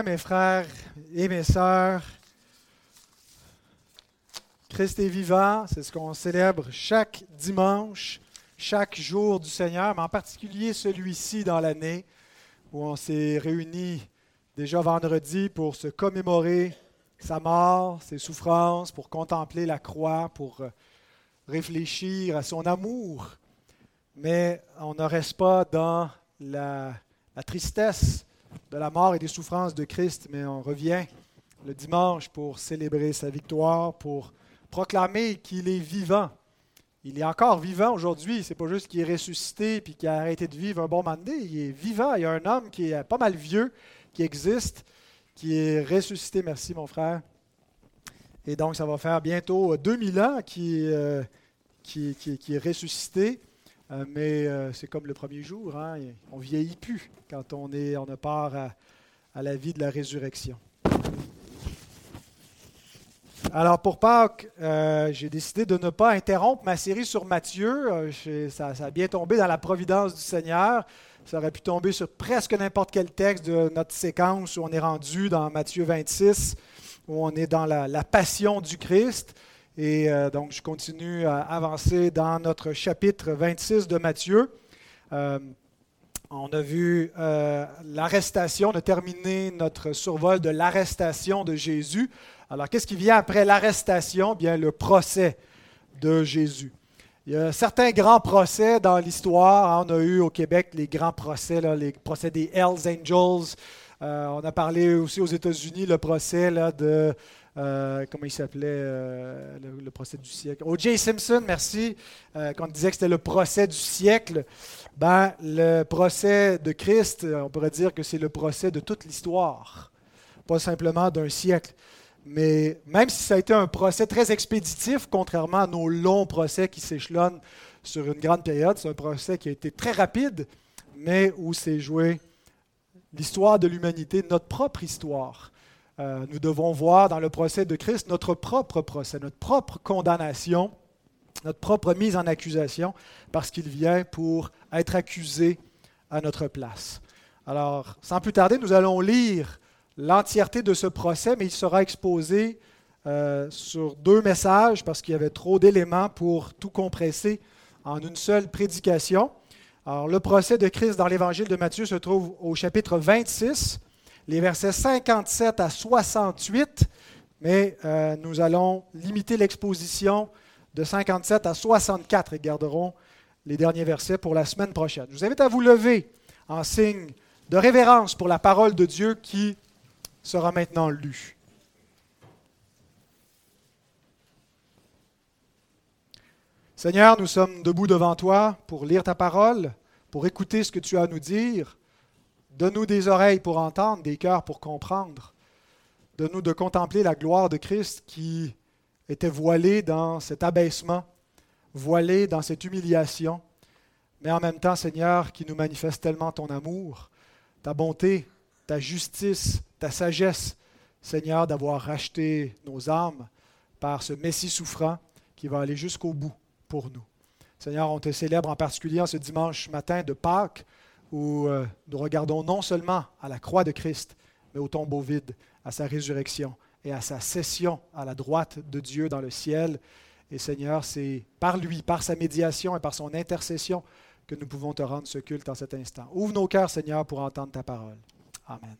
mes frères et mes sœurs. Christ est vivant, c'est ce qu'on célèbre chaque dimanche, chaque jour du Seigneur, mais en particulier celui-ci dans l'année, où on s'est réunis déjà vendredi pour se commémorer sa mort, ses souffrances, pour contempler la croix, pour réfléchir à son amour. Mais on ne reste pas dans la, la tristesse de la mort et des souffrances de Christ, mais on revient le dimanche pour célébrer sa victoire, pour proclamer qu'il est vivant. Il est encore vivant aujourd'hui. C'est pas juste qu'il est ressuscité puis qu'il a arrêté de vivre un bon moment Il est vivant. Il y a un homme qui est pas mal vieux, qui existe, qui est ressuscité. Merci, mon frère. Et donc, ça va faire bientôt 2000 ans qu'il euh, qui, qui, est ressuscité. Euh, mais euh, c'est comme le premier jour, hein, on vieillit plus quand on, est, on a part à, la vie de la résurrection. Alors pour Pâques, euh, j'ai décidé de ne pas interrompre ma série sur Matthieu. ça, a bien tombé dans la providence du Seigneur. Ça aurait pu tomber sur presque n'importe quel texte de notre séquence où on est rendu dans Matthieu 26, où on est dans la, la passion du Christ. Et euh, donc, je continue à avancer dans notre chapitre 26 de Matthieu. Euh, on a vu euh, l'arrestation, on a terminé notre survol de l'arrestation de Jésus. Alors, qu'est-ce qui vient après l'arrestation? Bien, le procès de Jésus. Il y a certains grands procès dans l'histoire. On a eu au Québec les grands procès, les procès des Hells Angels. on a parlé aussi aux États-Unis le procès de euh, comment il s'appelait, euh, le, procès du siècle? O.J. Simpson, merci, euh, quand on disait que c'était le procès du siècle. Ben, le procès de Christ, on pourrait dire que c'est le procès de toute l'histoire, pas simplement d'un siècle. Mais même si ça a été un procès très expéditif, contrairement à nos longs procès qui s'échelonnent sur une grande période, c'est un procès qui a été très rapide, mais où s'est joué l'histoire de l'humanité, notre propre histoire. Euh, nous devons voir dans le procès de Christ notre propre procès, notre propre condamnation, notre propre mise en accusation, parce qu'il vient pour être accusé à notre place. Alors, sans plus tarder, nous allons lire l'entièreté de ce procès, mais il sera exposé euh, sur deux messages parce qu'il y avait trop d'éléments pour tout compresser en une seule prédication. Alors, le procès de Christ dans l'Évangile de Matthieu se trouve au chapitre 26, les versets 57 à 68, mais euh, nous allons limiter l'exposition de 57 à 64 et garderons les derniers versets pour la semaine prochaine. Je vous invite à vous lever en signe de révérence pour la parole de Dieu qui sera maintenant lue. Seigneur, nous sommes debout devant toi pour lire ta parole, pour écouter ce que tu as à nous dire. Donne-nous des oreilles pour entendre, des cœurs pour comprendre. Donne-nous de contempler la gloire de Christ qui était voilée dans cet abaissement, voilée dans cette humiliation, mais en même temps, Seigneur, qui nous manifeste tellement ton amour, ta bonté, ta justice, ta sagesse, Seigneur, d'avoir racheté nos âmes par ce Messie souffrant qui va aller jusqu'au bout pour nous. Seigneur, on te célèbre en particulier en ce dimanche matin de Pâques où euh, nous regardons non seulement à la croix de Christ, mais au tombeau vide, à sa résurrection et à sa cession à la droite de Dieu dans le ciel. Et Seigneur, c'est par lui, par sa médiation et par son intercession que nous pouvons te rendre ce culte en cet instant. Ouvre nos cœurs, Seigneur, pour entendre ta parole. Amen.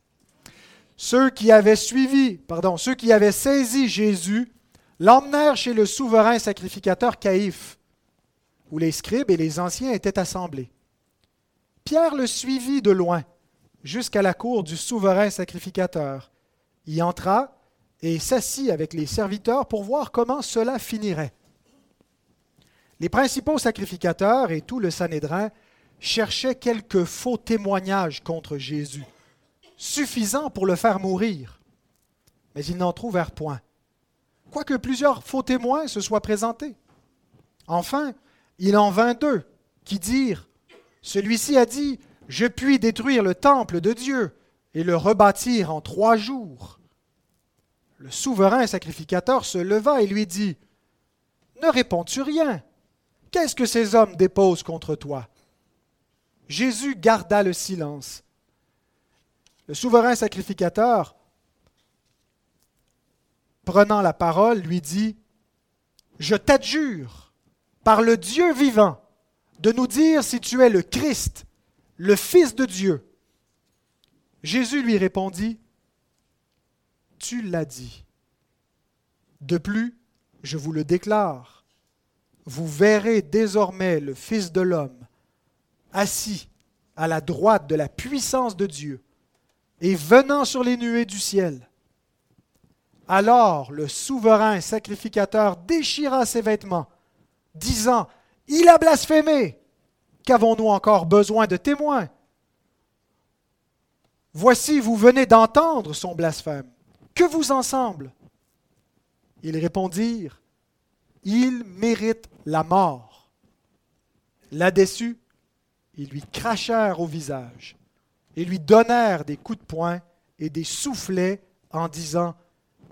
Ceux qui avaient suivi, pardon, ceux qui avaient saisi Jésus, l'emmenèrent chez le souverain sacrificateur Caïphe, où les scribes et les anciens étaient assemblés. Pierre le suivit de loin jusqu'à la cour du souverain sacrificateur, y entra et s'assit avec les serviteurs pour voir comment cela finirait. Les principaux sacrificateurs et tout le Sanhédrin cherchaient quelques faux témoignages contre Jésus, suffisants pour le faire mourir, mais ils n'en trouvèrent point, quoique plusieurs faux témoins se soient présentés. Enfin, il en vint deux qui dirent celui-ci a dit, Je puis détruire le temple de Dieu et le rebâtir en trois jours. Le souverain sacrificateur se leva et lui dit, Ne réponds-tu rien? Qu'est-ce que ces hommes déposent contre toi Jésus garda le silence. Le souverain sacrificateur, prenant la parole, lui dit, Je t'adjure, par le Dieu vivant, de nous dire si tu es le Christ, le Fils de Dieu. Jésus lui répondit, Tu l'as dit. De plus, je vous le déclare, vous verrez désormais le Fils de l'homme assis à la droite de la puissance de Dieu et venant sur les nuées du ciel. Alors le souverain sacrificateur déchira ses vêtements, disant, Il a blasphémé. Qu'avons-nous encore besoin de témoins? Voici, vous venez d'entendre son blasphème. Que vous en semble? Ils répondirent, Il mérite la mort. Là-dessus, ils lui crachèrent au visage et lui donnèrent des coups de poing et des soufflets en disant,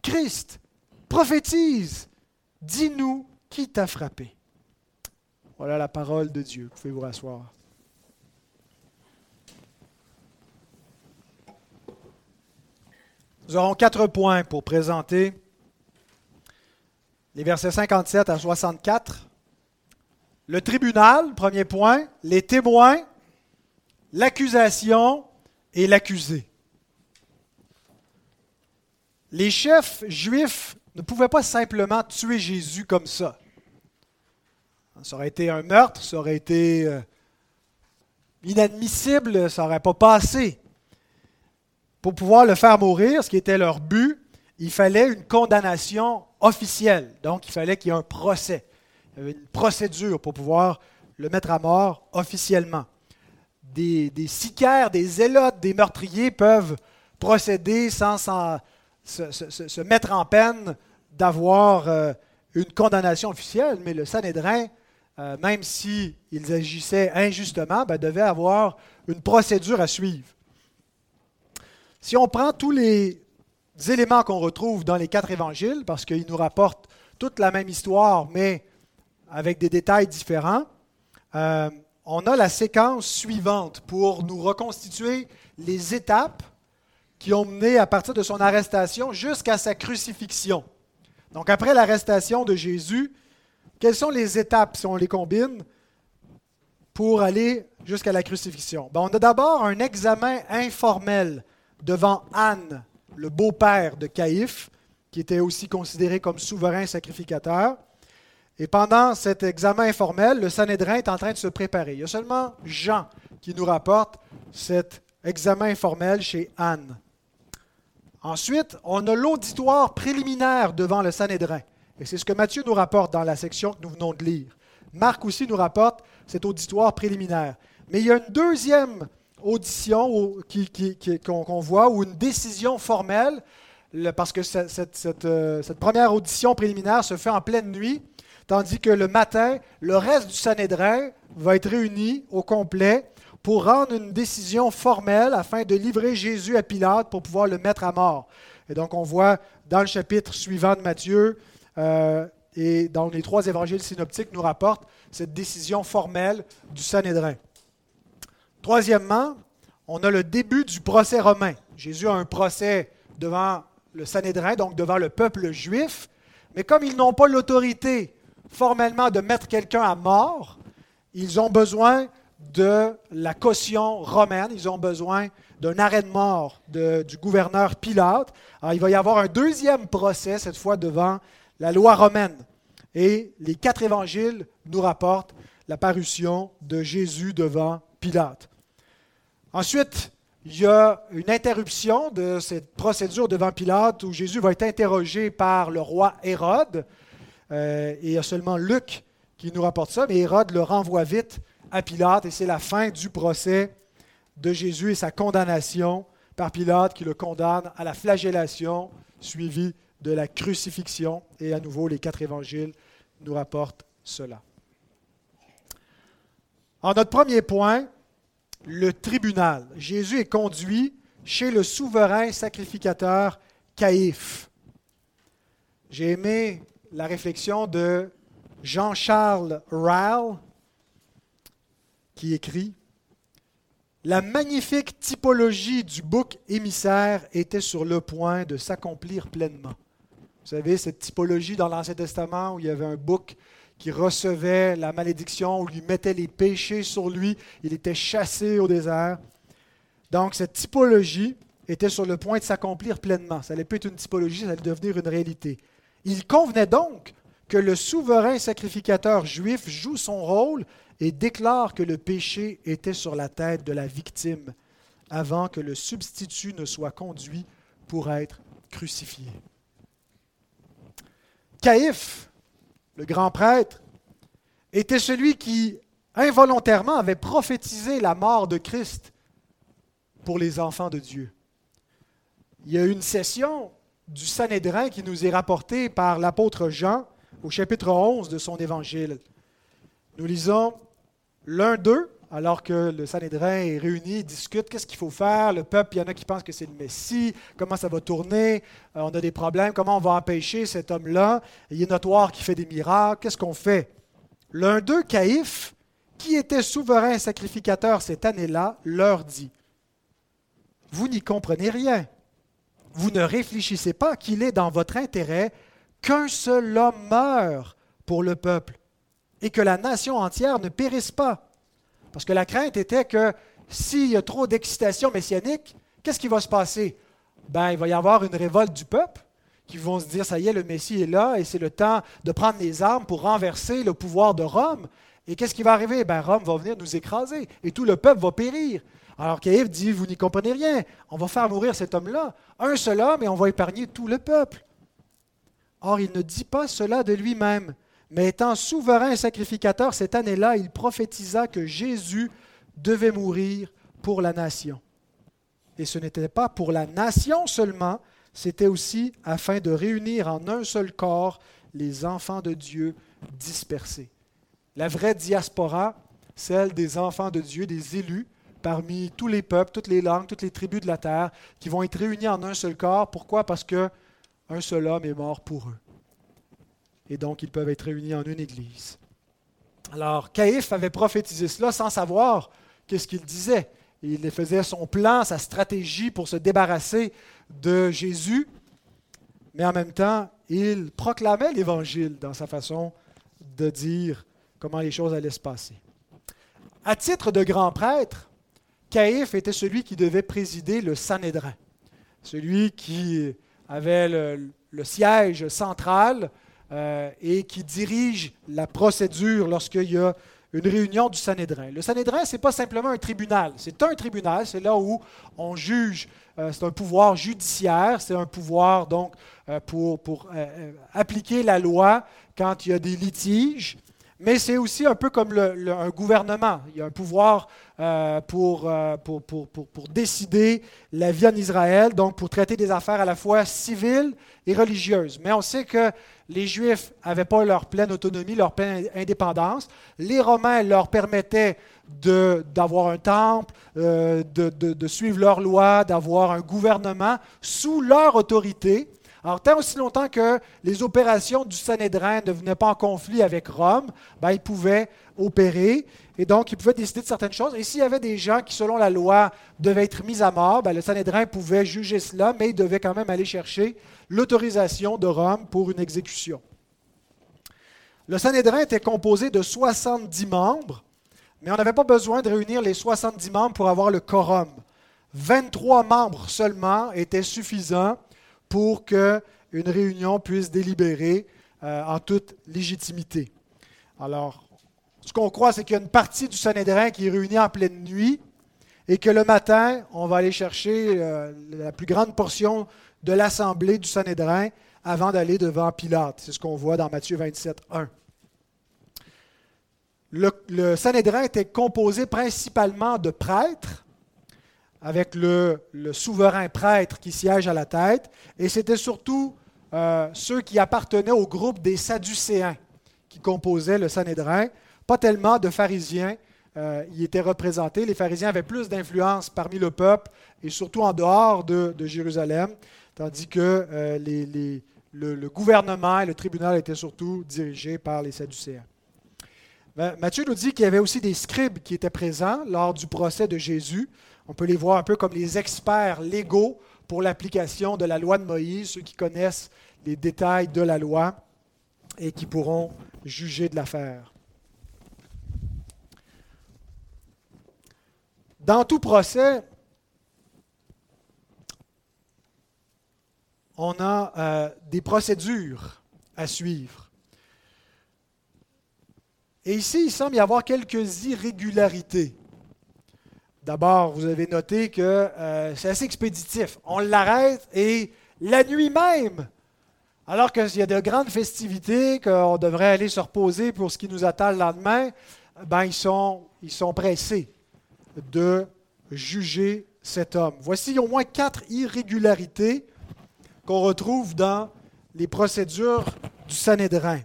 Christ, prophétise, dis-nous qui t'a frappé. Voilà la parole de Dieu. Vous pouvez vous rasseoir? Nous aurons quatre points pour présenter les versets 57 à 64. Le tribunal, premier point, les témoins, l'accusation et l'accusé. Les chefs juifs ne pouvaient pas simplement tuer Jésus comme ça. Ça aurait été un meurtre, ça aurait été euh, inadmissible, ça n'aurait pas passé. Pour pouvoir le faire mourir, ce qui était leur but, il fallait une condamnation officielle. Donc, il fallait qu'il y ait un procès. Une procédure pour pouvoir le mettre à mort officiellement. Des, des sicaires, des zélotes, des meurtriers peuvent procéder sans, se, mettre en peine d'avoir euh, une condamnation officielle, mais le Sanhédrin, euh, même s'ils agissaient injustement, ben, devait avoir une procédure à suivre. Si on prend tous les éléments qu'on retrouve dans les quatre évangiles, parce qu'ils nous rapportent toute la même histoire, mais avec des détails différents, euh, on a la séquence suivante pour nous reconstituer les étapes qui ont mené à partir de son arrestation jusqu'à sa crucifixion. Donc après l'arrestation de Jésus, quelles sont les étapes, si on les combine, pour aller jusqu'à la crucifixion? Ben, On a d'abord un examen informel devant Anne, le beau-père de Caïphe, qui était aussi considéré comme souverain sacrificateur. Et pendant cet examen informel, le Sanhédrin est en train de se préparer. Il y a seulement Jean qui nous rapporte cet examen informel chez Anne. Ensuite, on a l'auditoire préliminaire devant le Sanhédrin. Et c'est ce que Matthieu nous rapporte dans la section que nous venons de lire. Marc aussi nous rapporte cet auditoire préliminaire. Mais il y a une deuxième audition qu'on voit, ou une décision formelle, parce que euh, cette, première audition préliminaire se fait en pleine nuit, tandis que le matin, le reste du Sanhédrin va être réuni au complet pour rendre une décision formelle afin de livrer Jésus à Pilate pour pouvoir le mettre à mort. Et donc on voit dans le chapitre suivant de Matthieu euh, et dans les trois évangiles synoptiques nous rapportent cette décision formelle du Sanhédrin. Troisièmement, on a le début du procès romain. Jésus a un procès devant le Sanhédrin, donc devant le peuple juif, mais comme ils n'ont pas l'autorité formellement de mettre quelqu'un à mort, ils ont besoin de la caution romaine. Ils ont besoin d'un arrêt de mort du gouverneur Pilate. Alors, il va y avoir un deuxième procès, cette fois devant la loi romaine. Et les quatre évangiles nous rapportent la parution de Jésus devant Pilate. Ensuite, il y a une interruption de cette procédure devant Pilate où Jésus va être interrogé par le roi Hérode. Euh, et il y a seulement Luc qui nous rapporte ça, mais Hérode le renvoie vite à Pilate et c'est la fin du procès de Jésus et sa condamnation par Pilate qui le condamne à la flagellation suivie de la crucifixion. Et à nouveau, les quatre évangiles nous rapportent cela. En notre premier point, le tribunal. Jésus est conduit chez le souverain sacrificateur Caïphe. J'ai aimé la réflexion de Jean-Charles Ryle, qui écrit la magnifique typologie du bouc émissaire était sur le point de s'accomplir pleinement. Vous savez, cette typologie dans l'Ancien Testament où il y avait un bouc qui recevait la malédiction, où lui mettait les péchés sur lui, il était chassé au désert. Donc cette typologie était sur le point de s'accomplir pleinement. Ça allait plus être une typologie, ça allait devenir une réalité. Il convenait donc que le souverain sacrificateur juif joue son rôle et déclare que le péché était sur la tête de la victime avant que le substitut ne soit conduit pour être crucifié. Caïphe, le grand prêtre, était celui qui involontairement avait prophétisé la mort de Christ pour les enfants de Dieu. Il y a une session du Sanhédrin qui nous est rapportée par l'apôtre Jean au chapitre 11 de son évangile. Nous lisons l'un d'eux, alors que le Sanhédrin est réuni, discute qu'est-ce qu'il faut faire? Le peuple, il y en a qui pensent que c'est le Messie, comment ça va tourner, euh, on a des problèmes, comment on va empêcher cet homme-là? Il est notoire qui fait des miracles, qu'est-ce qu'on fait? L'un d'eux, Caïphe, qui était souverain sacrificateur cette année-là, leur dit Vous n'y comprenez rien. Vous ne réfléchissez pas qu'il est dans votre intérêt qu'un seul homme meure pour le peuple et que la nation entière ne périsse pas. Parce que la crainte était que s'il y a trop d'excitation messianique, qu'est-ce qui va se passer? Ben, Il va y avoir une révolte du peuple qui vont se dire, ça y est, le Messie est là et c'est le temps de prendre les armes pour renverser le pouvoir de Rome. Et qu'est-ce qui va arriver? Ben, Rome va venir nous écraser et tout le peuple va périr. Alors Caïphe dit, vous n'y comprenez rien, on va faire mourir cet homme-là, un seul homme, et on va épargner tout le peuple. Or, il ne dit pas cela de lui-même, mais étant souverain sacrificateur cette année-là, il prophétisa que Jésus devait mourir pour la nation. Et ce n'était pas pour la nation seulement, c'était aussi afin de réunir en un seul corps les enfants de Dieu dispersés. La vraie diaspora, celle des enfants de Dieu, des élus, parmi tous les peuples, toutes les langues, toutes les tribus de la terre, qui vont être réunis en un seul corps. Pourquoi? Parce qu'un seul homme est mort pour eux et donc ils peuvent être réunis en une église. Alors, Caïphe avait prophétisé cela sans savoir qu'est-ce qu'il disait. Il faisait son plan, sa stratégie pour se débarrasser de Jésus, mais en même temps, il proclamait l'Évangile dans sa façon de dire comment les choses allaient se passer. À titre de grand prêtre, Caïphe était celui qui devait présider le Sanhédrin, celui qui avait le, le siège central euh, et qui dirige la procédure lorsqu'il y a une réunion du Sanhédrin. Le Sanhédrin, ce n'est pas simplement un tribunal, c'est un tribunal, c'est là où on juge, euh, c'est un pouvoir judiciaire, c'est un pouvoir donc euh, pour, pour appliquer la loi quand il y a des litiges, mais c'est aussi un peu comme un gouvernement. Il y a un pouvoir pour, pour, pour, pour, décider la vie en Israël, donc pour traiter des affaires à la fois civiles et religieuses. Mais on sait que les Juifs n'avaient pas leur pleine autonomie, leur pleine indépendance. Les Romains leur permettaient d'avoir un temple, euh, de, de, suivre leurs lois, d'avoir un gouvernement sous leur autorité. Alors, tant aussi longtemps que les opérations du Sanhédrin ne venaient pas en conflit avec Rome, ben, ils pouvaient opérer et donc ils pouvaient décider de certaines choses. Et s'il y avait des gens qui, selon la loi, devaient être mis à mort, ben, le Sanhédrin pouvait juger cela, mais il devait quand même aller chercher l'autorisation de Rome pour une exécution. Le Sanhédrin était composé de 70 membres, mais on n'avait pas besoin de réunir les 70 membres pour avoir le quorum. 23 membres seulement étaient suffisants pour qu'une réunion puisse délibérer euh, en toute légitimité. Alors, ce qu'on croit, c'est qu'il y a une partie du Sanhédrin qui est réunie en pleine nuit et que le matin, on va aller chercher euh, la plus grande portion de l'assemblée du Sanhédrin avant d'aller devant Pilate. C'est ce qu'on voit dans Matthieu 27, 1. Le, le, Sanhédrin était composé principalement de prêtres, avec le, souverain prêtre qui siège à la tête, et c'était surtout euh, ceux qui appartenaient au groupe des Sadducéens qui composaient le Sanhédrin, pas tellement de pharisiens euh, y étaient représentés. Les pharisiens avaient plus d'influence parmi le peuple et surtout en dehors de Jérusalem tandis que euh, le, gouvernement et le tribunal étaient surtout dirigés par les Sadducéens. Matthieu nous dit qu'il y avait aussi des scribes qui étaient présents lors du procès de Jésus. On peut les voir un peu comme les experts légaux pour l'application de la loi de Moïse, ceux qui connaissent les détails de la loi et qui pourront juger de l'affaire. Dans tout procès, on a euh, des procédures à suivre. Et ici, il semble y avoir quelques irrégularités. D'abord, vous avez noté que euh, c'est assez expéditif. On l'arrête et la nuit même, alors qu'il y a de grandes festivités, qu'on devrait aller se reposer pour ce qui nous attend le lendemain, ben, ils, sont, ils sont pressés de juger cet homme. Voici au moins quatre irrégularités qu'on retrouve dans les procédures du Sanhédrin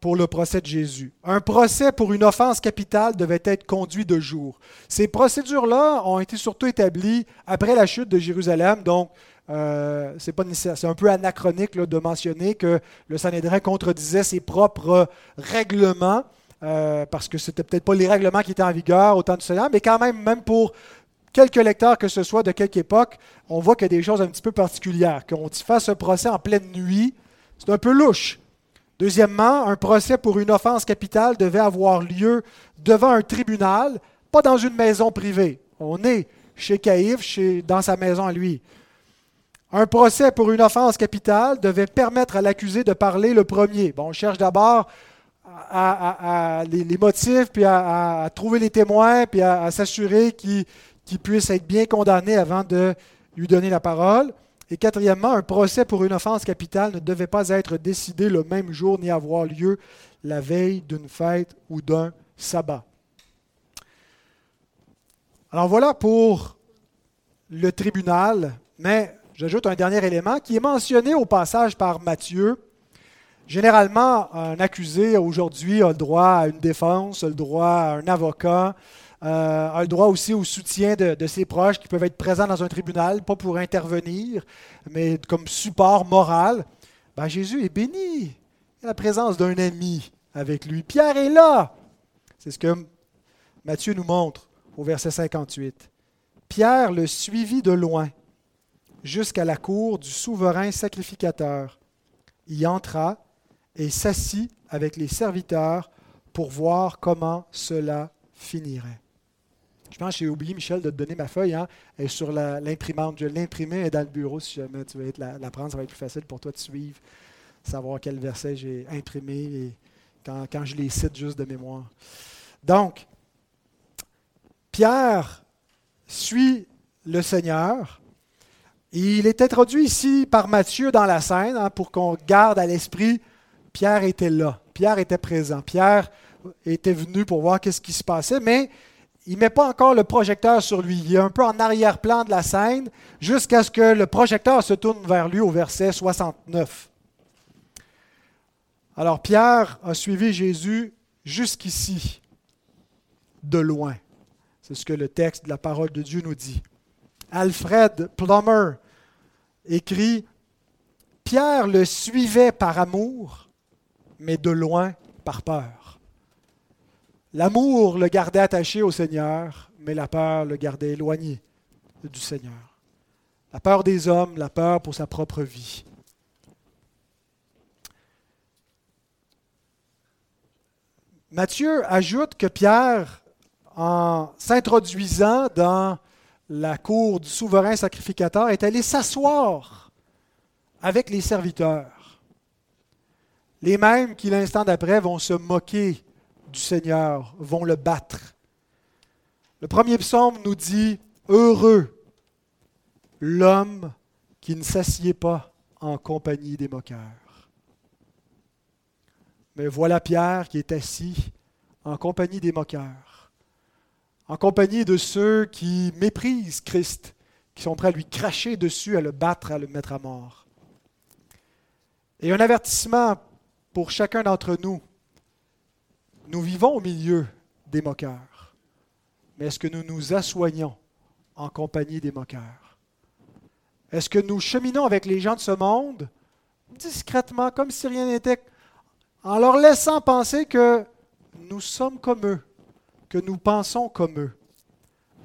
pour le procès de Jésus. Un procès pour une offense capitale devait être conduit de jour. Ces procédures-là ont été surtout établies après la chute de Jérusalem, donc euh, c'est un peu anachronique de mentionner que le Sanhédrin contredisait ses propres règlements. Euh, parce que ce n'était peut-être pas les règlements qui étaient en vigueur au temps du Seigneur, mais quand même, même pour quelques lecteurs que ce soit de quelque époque, on voit qu'il y a des choses un petit peu particulières. Qu'on fasse un procès en pleine nuit, c'est un peu louche. Deuxièmement, un procès pour une offense capitale devait avoir lieu devant un tribunal, pas dans une maison privée. On est chez Caïphe, chez, dans sa maison à lui. Un procès pour une offense capitale devait permettre à l'accusé de parler le premier. Bon, on cherche d'abord les, motifs, puis à, trouver les témoins, puis à, s'assurer qu'il puisse être bien condamné avant de lui donner la parole. Et quatrièmement, un procès pour une offense capitale ne devait pas être décidé le même jour ni avoir lieu la veille d'une fête ou d'un sabbat. Alors voilà pour le tribunal, mais j'ajoute un dernier élément qui est mentionné au passage par Matthieu. Généralement, un accusé aujourd'hui a le droit à une défense, a le droit à un avocat, euh, a le droit aussi au soutien de, ses proches qui peuvent être présents dans un tribunal, pas pour intervenir, mais comme support moral. Ben, Jésus est béni. Il a la présence d'un ami avec lui. Pierre est là. C'est ce que Matthieu nous montre au verset 58. Pierre le suivit de loin jusqu'à la cour du souverain sacrificateur. Il entra et s'assit avec les serviteurs pour voir comment cela finirait. Je pense que j'ai oublié, Michel, de te donner ma feuille. Hein, est sur l'imprimante. Je l'ai imprimée dans le bureau. Si jamais tu veux la, prendre, ça va être plus facile pour toi de suivre, savoir quel verset j'ai imprimé et quand, quand je les cite juste de mémoire. Donc, Pierre suit le Seigneur. Il est introduit ici par Matthieu dans la scène hein, pour qu'on garde à l'esprit, Pierre était là, Pierre était présent, Pierre était venu pour voir qu'est-ce qui se passait, mais il ne met pas encore le projecteur sur lui. Il est un peu en arrière-plan de la scène jusqu'à ce que le projecteur se tourne vers lui au verset 69. Alors Pierre a suivi Jésus jusqu'ici, de loin. C'est ce que le texte de la parole de Dieu nous dit. Alfred Plummer écrit, Pierre le suivait par amour, mais de loin par peur. L'amour le gardait attaché au Seigneur, mais la peur le gardait éloigné du Seigneur. La peur des hommes, la peur pour sa propre vie. Matthieu ajoute que Pierre, en s'introduisant dans la cour du souverain sacrificateur, est allé s'asseoir avec les serviteurs. Les mêmes qui, l'instant d'après, vont se moquer du Seigneur vont le battre. Le premier psaume nous dit, Heureux l'homme qui ne s'assied pas en compagnie des moqueurs. Mais voilà Pierre qui est assis en compagnie des moqueurs, en compagnie de ceux qui méprisent Christ, qui sont prêts à lui cracher dessus, à le battre, à le mettre à mort. Et un avertissement pour chacun d'entre nous nous vivons au milieu des moqueurs, mais est-ce que nous nous assoignons en compagnie des moqueurs? Est-ce que nous cheminons avec les gens de ce monde discrètement, comme si rien n'était, en leur laissant penser que nous sommes comme eux, que nous pensons comme eux?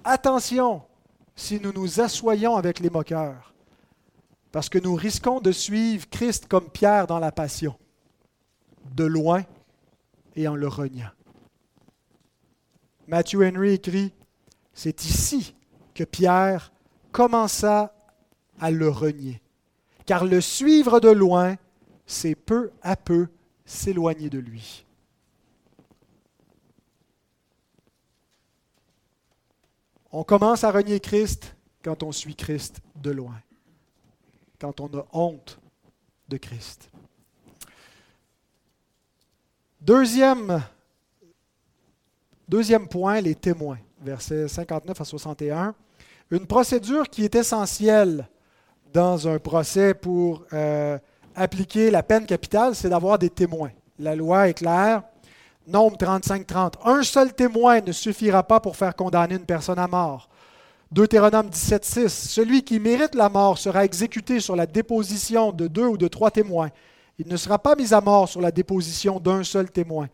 Attention si nous nous assoyons avec les moqueurs, parce que nous risquons de suivre Christ comme Pierre dans la passion, de loin et en le reniant. Matthew Henry écrit, c'est ici que Pierre commença à le renier, car le suivre de loin, c'est peu à peu s'éloigner de lui. On commence à renier Christ quand on suit Christ de loin, quand on a honte de Christ. Deuxième, point, les témoins, versets 59 à 61. Une procédure qui est essentielle dans un procès pour euh, appliquer la peine capitale, c'est d'avoir des témoins. La loi est claire. Nombre 35-30. Un seul témoin ne suffira pas pour faire condamner une personne à mort. Deutéronome 17-6. Celui qui mérite la mort sera exécuté sur la déposition de deux ou de trois témoins. Il ne sera pas mis à mort sur la déposition d'un seul témoin.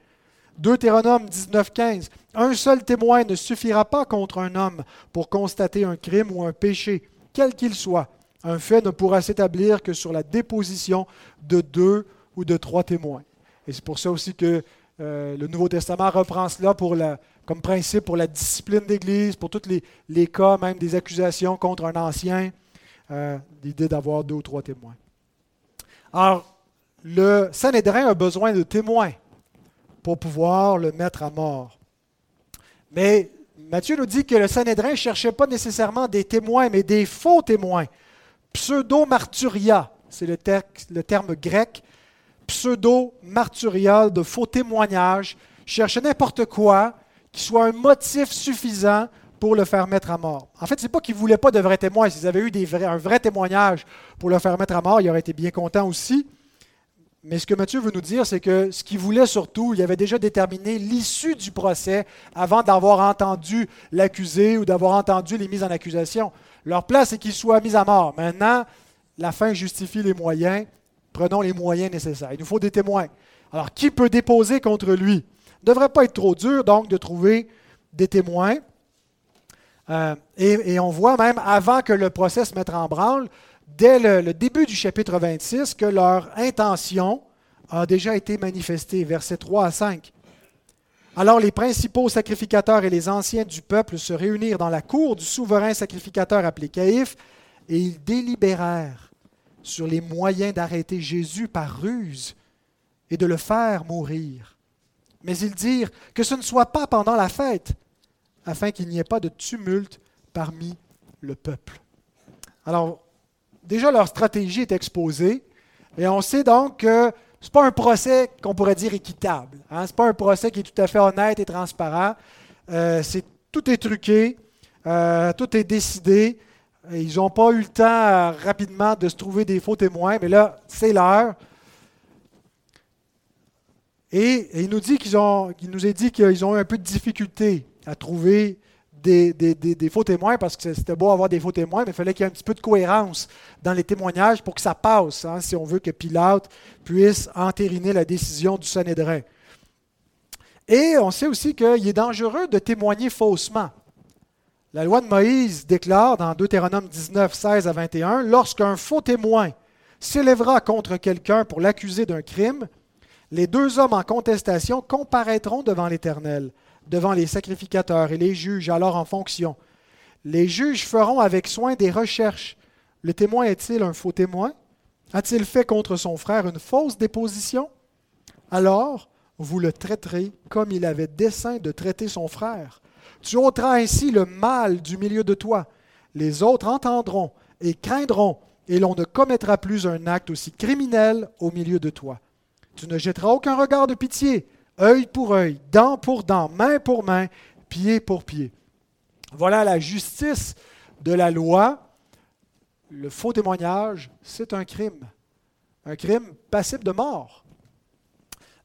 Deutéronome 19-15. Un seul témoin ne suffira pas contre un homme pour constater un crime ou un péché, quel qu'il soit. Un fait ne pourra s'établir que sur la déposition de deux ou de trois témoins. Et c'est pour ça aussi que euh, le Nouveau Testament reprend cela pour la, comme principe pour la discipline d'Église, pour tous les, cas, même des accusations contre un ancien, euh, l'idée d'avoir deux ou trois témoins. Alors, le Sanhédrin a besoin de témoins pour pouvoir le mettre à mort. Mais Matthieu nous dit que le Sanhédrin ne cherchait pas nécessairement des témoins, mais des faux témoins. Pseudo-marturia, c'est le, terme grec. Pseudo-marturia, de faux témoignages. Cherchait n'importe quoi qui soit un motif suffisant pour le faire mettre à mort. En fait, ce n'est pas qu'ils ne voulaient pas de vrais témoins. S'ils avaient eu un vrai témoignage pour le faire mettre à mort, il aurait été bien content aussi. Mais ce que Matthieu veut nous dire, c'est que ce qu'il voulait surtout, il avait déjà déterminé l'issue du procès avant d'avoir entendu l'accusé ou d'avoir entendu les mises en accusation. Leur place, c'est qu'il soit mis à mort. Maintenant, la fin justifie les moyens. Prenons les moyens nécessaires. Il nous faut des témoins. Alors, qui peut déposer contre lui? Ne devrait pas être trop dur, donc, de trouver des témoins. Euh, et, on voit même, avant que le procès se mette en branle, dès le, début du chapitre 26 que leur intention a déjà été manifestée, versets 3 à 5. Alors les principaux sacrificateurs et les anciens du peuple se réunirent dans la cour du souverain sacrificateur appelé Caïphe, et ils délibérèrent sur les moyens d'arrêter Jésus par ruse et de le faire mourir. Mais ils dirent que ce ne soit pas pendant la fête, afin qu'il n'y ait pas de tumulte parmi le peuple. Alors, déjà leur stratégie est exposée. Et on sait donc que ce n'est pas un procès qu'on pourrait dire équitable. Hein? Ce n'est pas un procès qui est tout à fait honnête et transparent. Euh, tout est truqué, euh, tout est décidé. Ils n'ont pas eu le temps euh, rapidement de se trouver des faux témoins, mais là, c'est l'heure. Et, il nous dit qu'ils ont, il nous dit qu'ils ont eu un peu de difficulté à trouver des, faux témoins, parce que c'était beau avoir des faux témoins, mais il fallait qu'il y ait un petit peu de cohérence dans les témoignages pour que ça passe, hein, si on veut que Pilate puisse entériner la décision du Sanhédrin. Et on sait aussi qu'il est dangereux de témoigner faussement. La loi de Moïse déclare dans Deutéronome 19, 16 à 21, lorsqu'un faux témoin s'élèvera contre quelqu'un pour l'accuser d'un crime, les deux hommes en contestation comparaîtront devant l'Éternel devant les sacrificateurs et les juges alors en fonction. Les juges feront avec soin des recherches. Le témoin est-il un faux témoin? A-t-il fait contre son frère une fausse déposition? Alors, vous le traiterez comme il avait dessein de traiter son frère. Tu ôteras ainsi le mal du milieu de toi. Les autres entendront et craindront, et l'on ne commettra plus un acte aussi criminel au milieu de toi. Tu ne jetteras aucun regard de pitié œil pour œil, dent pour dent, main pour main, pied pour pied. Voilà la justice de la loi. Le faux témoignage, c'est un crime. Un crime passible de mort.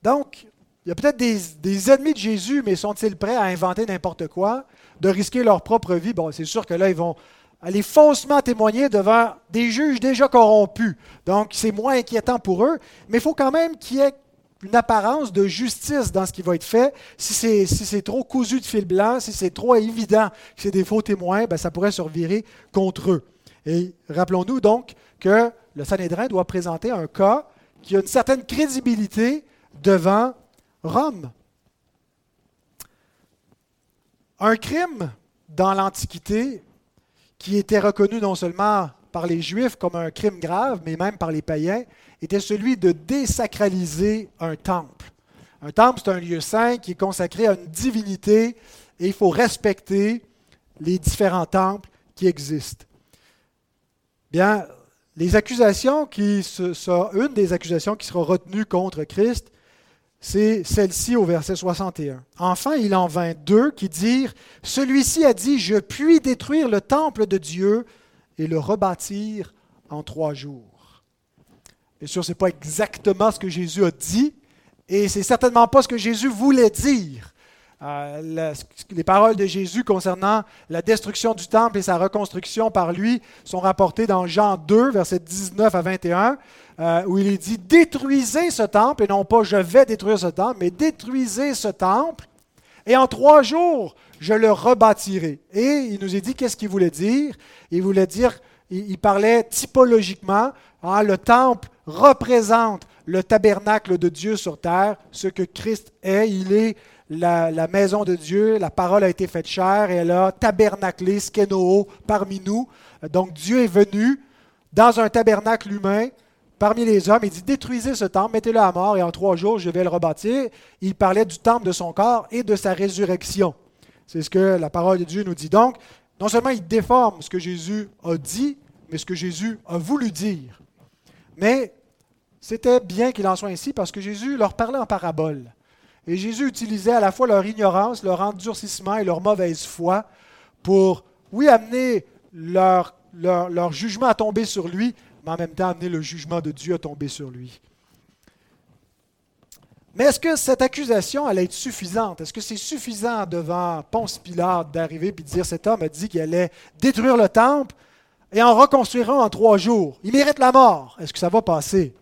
Donc, il y a peut-être des, ennemis de Jésus, mais sont-ils prêts à inventer n'importe quoi, de risquer leur propre vie? Bon, c'est sûr que là, ils vont aller faussement témoigner devant des juges déjà corrompus. Donc, c'est moins inquiétant pour eux, mais il faut quand même qu'il y ait une apparence de justice dans ce qui va être fait. Si c'est trop cousu de fil blanc, si c'est trop évident que c'est des faux témoins, ben, ça pourrait se contre eux. Et rappelons-nous donc que le Sanhédrin doit présenter un cas qui a une certaine crédibilité devant Rome. Un crime dans l'Antiquité qui était reconnu non seulement par les Juifs comme un crime grave, mais même par les païens, était celui de désacraliser un temple. Un temple, c'est un lieu saint qui est consacré à une divinité et il faut respecter les différents temples qui existent. Bien, les accusations qui sont, une des accusations qui sera retenue contre Christ, c'est celle-ci au verset 61. Enfin, il en vint deux qui dirent Celui-ci a dit Je puis détruire le temple de Dieu et le rebâtir en trois jours. Bien sûr, ce n'est pas exactement ce que Jésus a dit, et c'est certainement pas ce que Jésus voulait dire. Euh, les paroles de Jésus concernant la destruction du temple et sa reconstruction par lui sont rapportées dans Jean 2, versets 19 à 21, euh, où il est dit Détruisez ce temple, et non pas je vais détruire ce temple, mais détruisez ce temple, et en trois jours, je le rebâtirai. Et il nous est dit qu'est-ce qu'il voulait dire? Il voulait dire, il, parlait typologiquement, hein, le temple représente le tabernacle de Dieu sur terre, ce que Christ est. Il est la, maison de Dieu, la parole a été faite chair et elle a tabernaclé, skenoo, parmi nous. Donc Dieu est venu dans un tabernacle humain parmi les hommes. Il dit détruisez ce temple, mettez-le à mort et en trois jours je vais le rebâtir. Il parlait du temple de son corps et de sa résurrection. C'est ce que la parole de Dieu nous dit. Donc, non seulement il déforme ce que Jésus a dit, mais ce que Jésus a voulu dire. Mais c'était bien qu'il en soit ainsi parce que Jésus leur parlait en parabole. Et Jésus utilisait à la fois leur ignorance, leur endurcissement et leur mauvaise foi pour, oui, amener leur, leur, jugement à tomber sur lui, mais en même temps amener le jugement de Dieu à tomber sur lui. Mais est-ce que cette accusation allait être suffisante? Est-ce que c'est suffisant devant Ponce Pilate d'arriver et de dire cet homme a dit qu'il allait détruire le temple et en reconstruire en trois jours? Il mérite la mort. Est-ce que ça va passer?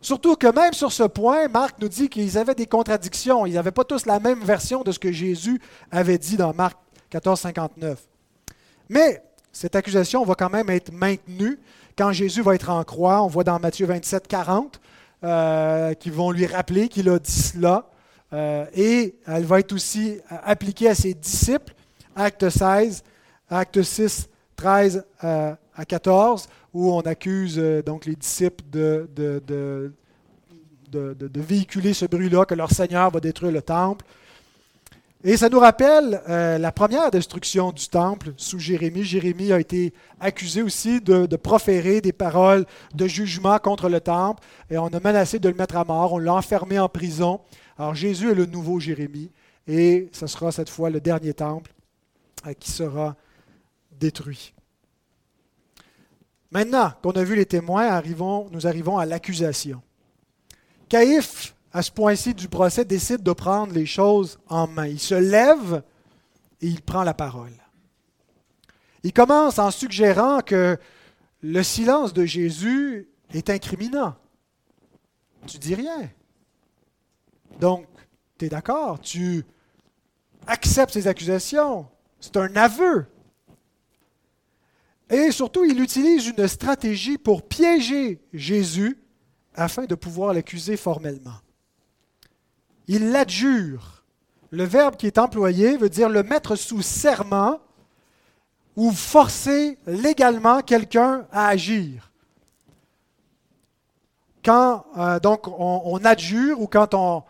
Surtout que même sur ce point, Marc nous dit qu'ils avaient des contradictions. Ils n'avaient pas tous la même version de ce que Jésus avait dit dans Marc 14, 59. Mais cette accusation va quand même être maintenue quand Jésus va être en croix. On voit dans Matthieu 27, 40 euh, qui vont lui rappeler qu'il a dit cela. Euh, et elle va être aussi appliquée à ses disciples. Acte 16, acte 6, 13 à 14 où on accuse euh, donc les disciples de, de, de, véhiculer ce bruit-là, que leur Seigneur va détruire le temple. Et ça nous rappelle euh, la première destruction du temple sous Jérémie. Jérémie a été accusé aussi de, proférer des paroles de jugement contre le temple et on a menacé de le mettre à mort. On l'a enfermé en prison. Alors Jésus est le nouveau Jérémie et ce sera cette fois le dernier temple euh, qui sera détruit. Maintenant qu'on a vu les témoins, nous arrivons à l'accusation. Caïphe, à ce point-ci du procès, décide de prendre les choses en main. Il se lève et il prend la parole. Il commence en suggérant que le silence de Jésus est incriminant. Tu dis rien. Donc, tu es d'accord, tu acceptes ces accusations. C'est un aveu. Et surtout, il utilise une stratégie pour piéger Jésus afin de pouvoir l'accuser formellement. Il l'adjure. Le verbe qui est employé veut dire le mettre sous serment ou forcer légalement quelqu'un à agir. Quand euh, donc on, adjure ou quand on,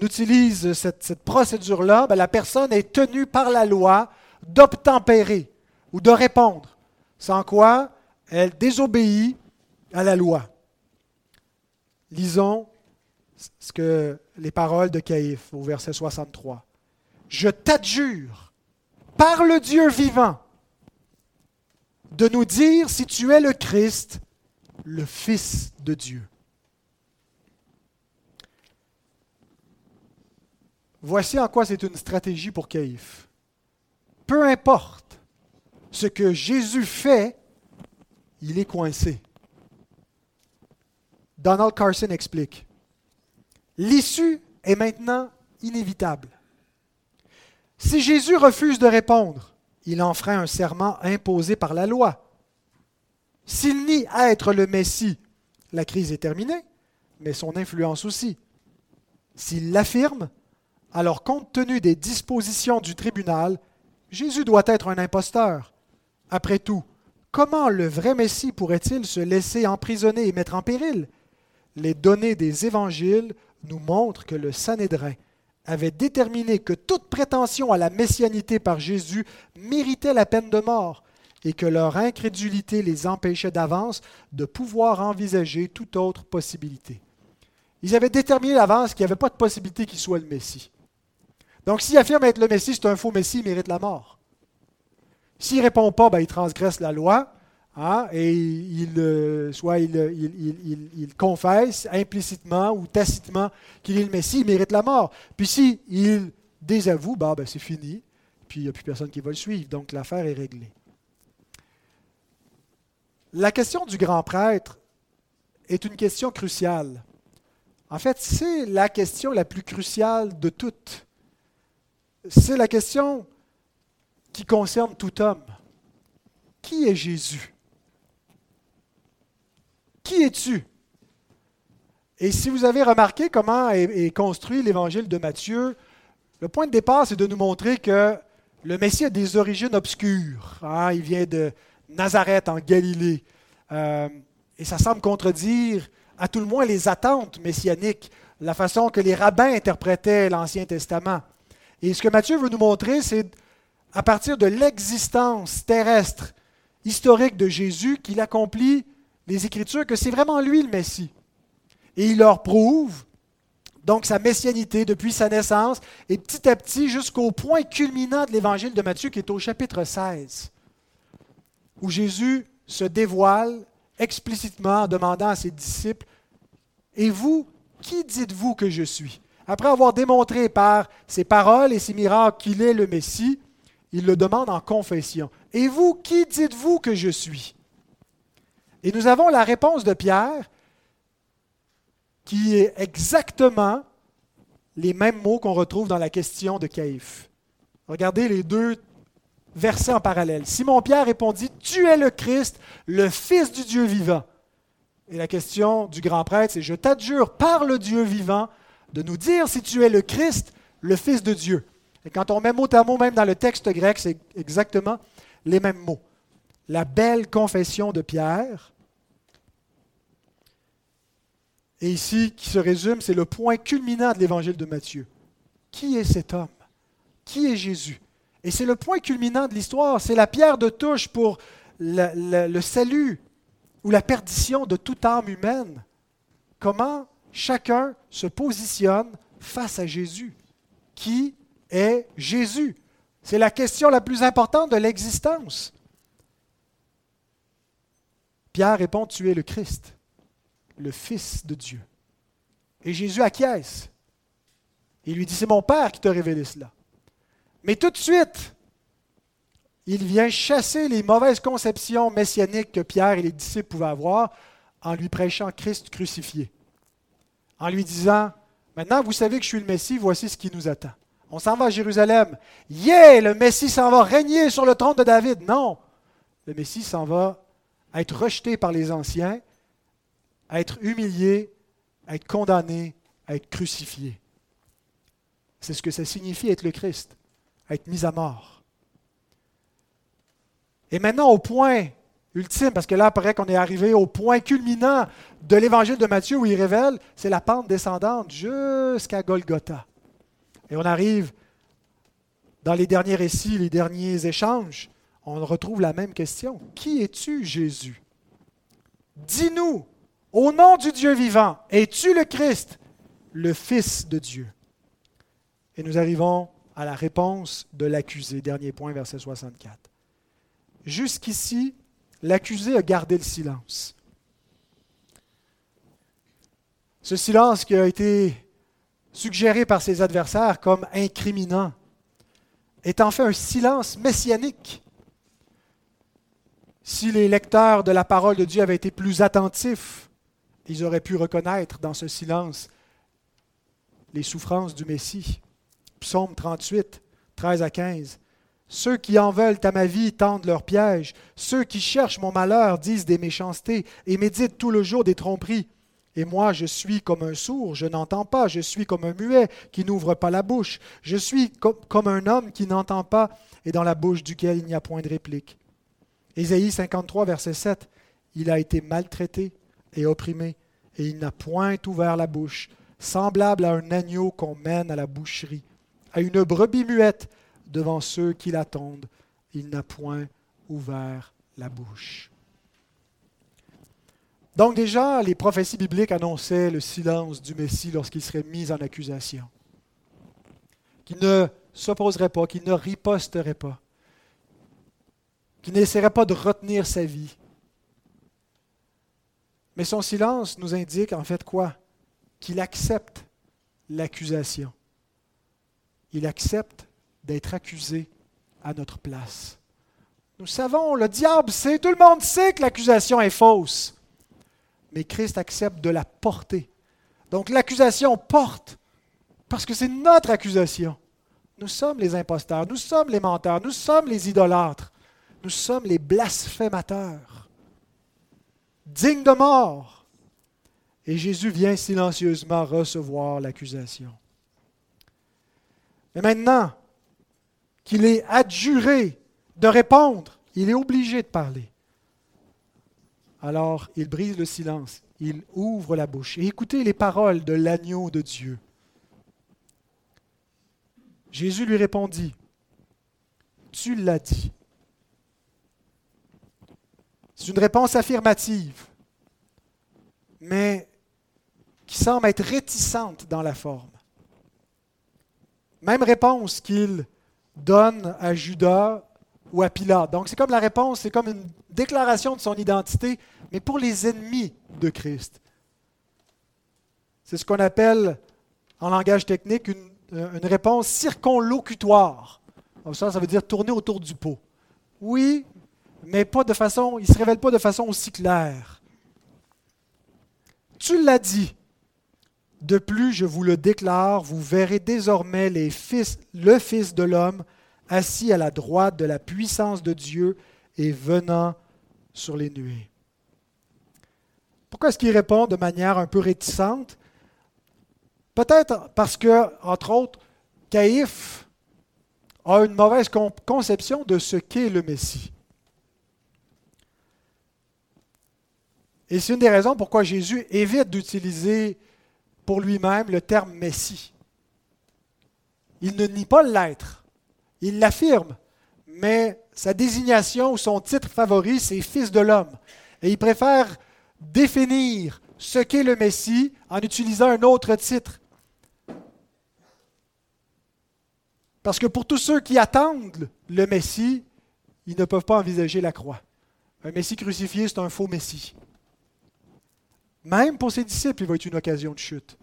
utilise cette, procédure-là, ben, la personne est tenue par la loi d'obtempérer ou de répondre, sans quoi elle désobéit à la loi. Lisons ce que les paroles de Caïphe au verset 63. Je t'adjure, par le Dieu vivant, de nous dire si tu es le Christ, le Fils de Dieu. Voici en quoi c'est une stratégie pour Caïphe. Peu importe ce que Jésus fait, il est coincé. Donald Carson explique. L'issue est maintenant inévitable. Si Jésus refuse de répondre, il enfreint un serment imposé par la loi. S'il nie être le Messie, la crise est terminée, mais son influence aussi. S'il l'affirme, alors compte tenu des dispositions du tribunal, Jésus doit être un imposteur. Après tout, comment le vrai Messie pourrait-il se laisser emprisonner et mettre en péril? Les données des évangiles nous montrent que le Sanhédrin avait déterminé que toute prétention à la messianité par Jésus méritait la peine de mort et que leur incrédulité les empêchait d'avance de pouvoir envisager toute autre possibilité. Ils avaient déterminé d'avance qu'il n'y avait pas de possibilité qu'il soit le Messie. Donc s'il affirme être le Messie, c'est un faux Messie, il mérite la mort. S'il ne répond pas, ben, il transgresse la loi, hein, et il, euh, soit il, confesse implicitement ou tacitement qu'il est le Messie, il mérite la mort. Puis s'il désavoue, ben, ben, c'est fini, puis il n'y a plus personne qui va le suivre, donc l'affaire est réglée. La question du grand prêtre est une question cruciale. En fait, c'est la question la plus cruciale de toutes. C'est la question qui concerne tout homme. Qui est Jésus? Qui es-tu? Et si vous avez remarqué comment est, construit l'évangile de Matthieu, le point de départ, c'est de nous montrer que le Messie a des origines obscures. Hein. Il vient de Nazareth en Galilée. Euh, et ça semble contredire à tout le moins les attentes messianiques, la façon que les rabbins interprétaient l'Ancien Testament. Et ce que Matthieu veut nous montrer, c'est à partir de l'existence terrestre, historique de Jésus, qu'il accomplit les Écritures, que c'est vraiment lui le Messie. Et il leur prouve donc sa messianité depuis sa naissance, et petit à petit jusqu'au point culminant de l'évangile de Matthieu, qui est au chapitre 16, où Jésus se dévoile explicitement en demandant à ses disciples, Et vous, qui dites-vous que je suis? Après avoir démontré par ses paroles et ses miracles qu'il est le Messie, il le demande en confession. Et vous, qui dites-vous que je suis? Et nous avons la réponse de Pierre qui est exactement les mêmes mots qu'on retrouve dans la question de Caïphe. Regardez les deux versets en parallèle. Simon-Pierre répondit, Tu es le Christ, le Fils du Dieu vivant. Et la question du grand prêtre, c'est, Je t'adjure par le Dieu vivant de nous dire si tu es le Christ, le Fils de Dieu. Et quand on met mot à mot, même dans le texte grec, c'est exactement les mêmes mots. La belle confession de Pierre. Et ici, qui se résume, c'est le point culminant de l'évangile de Matthieu. Qui est cet homme? Qui est Jésus? Et c'est le point culminant de l'histoire. C'est la pierre de touche pour le, salut ou la perdition de toute âme humaine. Comment chacun se positionne face à Jésus, qui est Jésus? C'est la question la plus importante de l'existence. Pierre répond, tu es le Christ, le Fils de Dieu. Et Jésus acquiesce. Il lui dit, c'est mon Père qui t'a révélé cela. Mais tout de suite, il vient chasser les mauvaises conceptions messianiques que Pierre et les disciples pouvaient avoir en lui prêchant Christ crucifié. En lui disant, maintenant vous savez que je suis le Messie, voici ce qui nous attend. On s'en va à Jérusalem. Yeah, le Messie s'en va régner sur le trône de David. Non, le Messie s'en va être rejeté par les anciens, être humilié, être condamné, être crucifié. C'est ce que ça signifie être le Christ, être mis à mort. Et maintenant, au point ultime, parce que là, après qu'on est arrivé au point culminant de l'évangile de Matthieu où il révèle, c'est la pente descendante jusqu'à Golgotha. Et on arrive dans les derniers récits, les derniers échanges, on retrouve la même question. Qui es-tu, Jésus? Dis-nous, au nom du Dieu vivant, es-tu le Christ, le Fils de Dieu? Et nous arrivons à la réponse de l'accusé, dernier point, verset 64. Jusqu'ici, l'accusé a gardé le silence. Ce silence qui a été suggéré par ses adversaires comme incriminant, est en fait un silence messianique. Si les lecteurs de la parole de Dieu avaient été plus attentifs Ils auraient pu reconnaître dans ce silence les souffrances du Messie. Psaume 38, 13 à 15. Ceux qui en veulent à ma vie tendent leurs pièges. Ceux qui cherchent mon malheur disent des méchancetés et méditent tout le jour des tromperies. Et moi, je suis comme un sourd, je n'entends pas. Je suis comme un muet qui n'ouvre pas la bouche. Je suis comme un homme qui n'entend pas et dans la bouche duquel il n'y a point de réplique. Ésaïe 53, verset 7. Il a été maltraité et opprimé, et il n'a point ouvert la bouche, semblable à un agneau qu'on mène à la boucherie, à une brebis muette devant ceux qui l'attendent. Il n'a point ouvert la bouche. Donc déjà, les prophéties bibliques annonçaient le silence du Messie lorsqu'il serait mis en accusation. Qu'il ne s'opposerait pas, qu'il ne riposterait pas, qu'il n'essaierait pas de retenir sa vie. Mais son silence nous indique en fait quoi? Qu'il accepte l'accusation. Il accepte d'être accusé à notre place. Nous savons, le diable sait, tout le monde sait que l'accusation est fausse. Mais Christ accepte de la porter. Donc l'accusation porte, parce que c'est notre accusation. Nous sommes les imposteurs, nous sommes les menteurs, nous sommes les idolâtres, nous sommes les blasphémateurs, dignes de mort. Et Jésus vient silencieusement recevoir l'accusation. Mais maintenant qu'il est adjuré de répondre, il est obligé de parler. Alors il brise le silence, il ouvre la bouche. Et écoutez les paroles de l'agneau de Dieu. Jésus lui répondit, Tu l'as dit. C'est une réponse affirmative, mais qui semble être réticente dans la forme. Même réponse qu'il donne à Judas ou à Pilate. Donc c'est comme la réponse, c'est comme une déclaration de son identité, mais pour les ennemis de Christ. C'est ce qu'on appelle en langage technique une euh, réponse circonlocutoire. Ça, ça veut dire tourner autour du pot. Oui, mais pas de façon, il ne se révèle pas de façon aussi claire. Tu l'as dit. De plus, je vous le déclare, vous verrez désormais le Fils de l'homme assis à la droite de la puissance de Dieu et venant sur les nuées. Pourquoi est-ce qu'il répond de manière un peu réticente? Peut-être parce que, entre autres, Caïphe a une mauvaise conception de ce qu'est le Messie. Et c'est une des raisons pourquoi Jésus évite d'utiliser pour lui-même le terme Messie. Il ne nie pas l'être, il l'affirme, mais sa désignation ou son titre favori, c'est Fils de l'homme. Et il préfère définir ce qu'est le Messie en utilisant un autre titre. Parce que pour tous ceux qui attendent le Messie, ils ne peuvent pas envisager la croix. Un Messie crucifié, c'est un faux Messie. Même pour ses disciples, il va être une occasion de chute.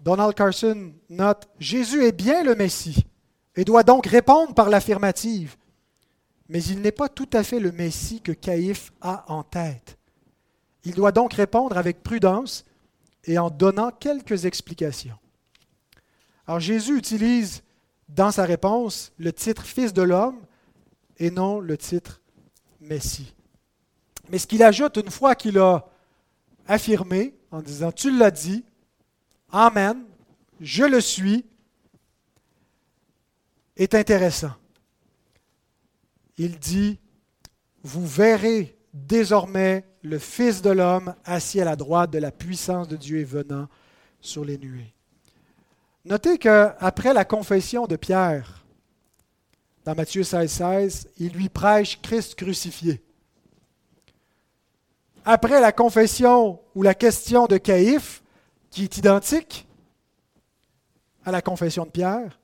Donald Carson note Jésus est bien le Messie et doit donc répondre par l'affirmative. Mais il n'est pas tout à fait le Messie que Caïphe a en tête. Il doit donc répondre avec prudence et en donnant quelques explications. Alors Jésus utilise dans sa réponse le titre Fils de l'homme et non le titre Messie. Mais ce qu'il ajoute une fois qu'il a affirmé en disant Tu l'as dit, Amen, je le suis, est intéressant. Il dit, Vous verrez désormais le Fils de l'homme assis à la droite de la puissance de Dieu et venant sur les nuées. Notez qu'après la confession de Pierre, dans Matthieu 16, 16, il lui prêche Christ crucifié. Après la confession ou la question de Caïphe, qui est identique à la confession de Pierre,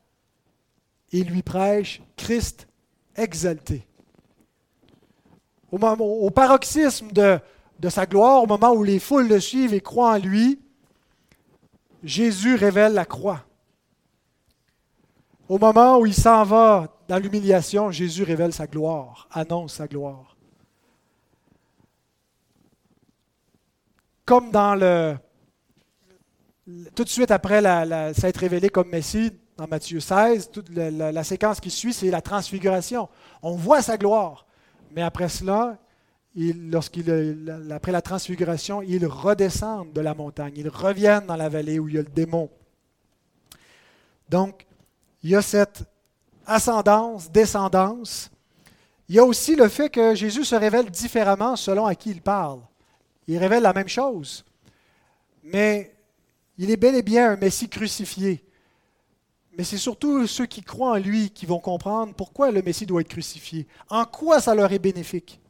il lui prêche Christ exalté. Au, paroxysme de, de sa gloire, au moment où les foules le suivent et croient en lui, Jésus révèle la croix. Au moment où il s'en va dans l'humiliation, Jésus révèle sa gloire, annonce sa gloire. Comme dans le... Tout de suite après la, s'être révélé comme Messie, dans Matthieu 16, toute la, séquence qui suit, c'est la transfiguration. On voit sa gloire. Mais après cela, après la transfiguration, ils redescendent de la montagne. Ils reviennent dans la vallée où il y a le démon. Donc, il y a cette ascendance, descendance. Il y a aussi le fait que Jésus se révèle différemment selon à qui il parle. Il révèle la même chose, mais il est bel et bien un Messie crucifié. Mais c'est surtout ceux qui croient en lui qui vont comprendre pourquoi le Messie doit être crucifié, en quoi ça leur est bénéfique.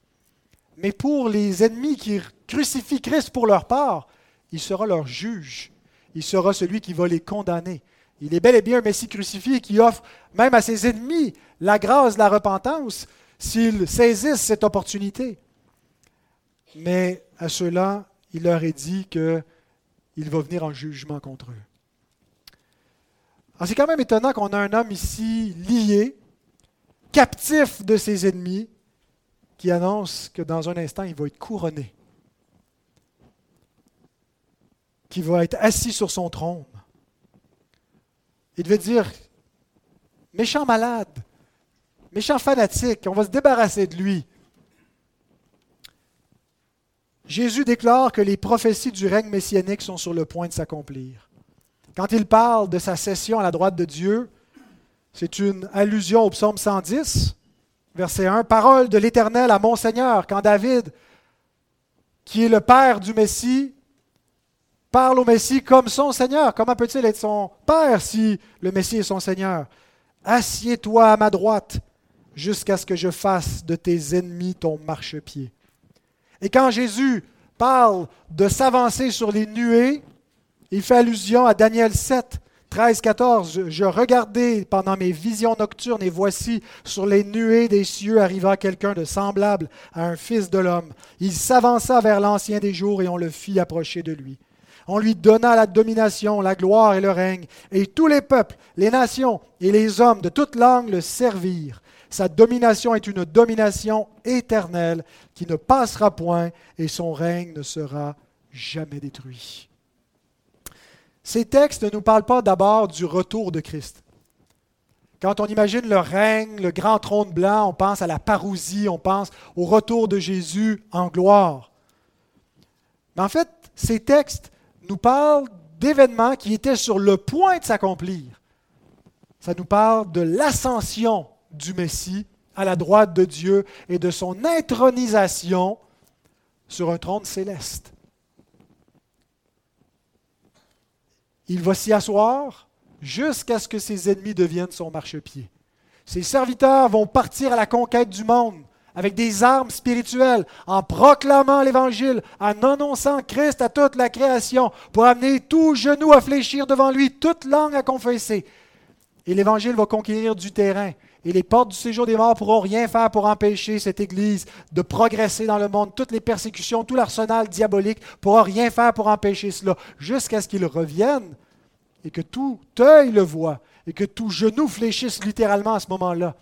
Mais pour les ennemis qui crucifient Christ pour leur part, il sera leur juge. Il sera celui qui va les condamner. Il est bel et bien un Messie crucifié qui offre même à ses ennemis la grâce de la repentance s'ils saisissent cette opportunité. Mais à ceux-là, il leur est dit qu'il va venir en jugement contre eux. c'est quand même étonnant qu'on a un homme ici lié, captif de ses ennemis, qui annonce que dans un instant, il va être couronné, qu'il va être assis sur son trône, il devait dire méchant malade, méchant fanatique, on va se débarrasser de lui. Jésus déclare que les prophéties du règne messianique sont sur le point de s'accomplir. Quand il parle de sa session à la droite de Dieu, c'est une allusion au psaume 110, verset 1, Parole de l'Éternel à mon Seigneur, quand David, qui est le père du Messie, parle au Messie comme son Seigneur. Comment peut-il être son Père si le Messie est son Seigneur? Assieds-toi à ma droite jusqu'à ce que je fasse de tes ennemis ton marchepied. Et quand Jésus parle de s'avancer sur les nuées, il fait allusion à Daniel 7, 13, 14. Je regardais pendant mes visions nocturnes et voici sur les nuées des cieux arriva quelqu'un de semblable à un fils de l'homme. Il s'avança vers l'ancien des jours et on le fit approcher de lui. On lui donna la domination, la gloire et le règne, et tous les peuples, les nations et les hommes de toute langue le servirent. Sa domination est une domination éternelle qui ne passera point, et son règne ne sera jamais détruit. Ces textes ne nous parlent pas d'abord du retour de Christ. Quand on imagine le règne, le grand trône blanc, on pense à la parousie, on pense au retour de Jésus en gloire. Mais en fait, ces textes nous parle d'événements qui étaient sur le point de s'accomplir. Ça nous parle de l'ascension du Messie à la droite de Dieu et de son intronisation sur un trône céleste. Il va s'y asseoir jusqu'à ce que ses ennemis deviennent son marchepied. Ses serviteurs vont partir à la conquête du monde avec des armes spirituelles, en proclamant l'Évangile, en annonçant Christ à toute la création, pour amener tout genou à fléchir devant lui, toute langue à confesser. Et l'Évangile va conquérir du terrain. Et les portes du séjour des morts pourront rien faire pour empêcher cette Église de progresser dans le monde. Toutes les persécutions, tout l'arsenal diabolique pourra rien faire pour empêcher cela, jusqu'à ce qu'il revienne et que tout œil le voit et que tout genou fléchisse littéralement à ce moment-là.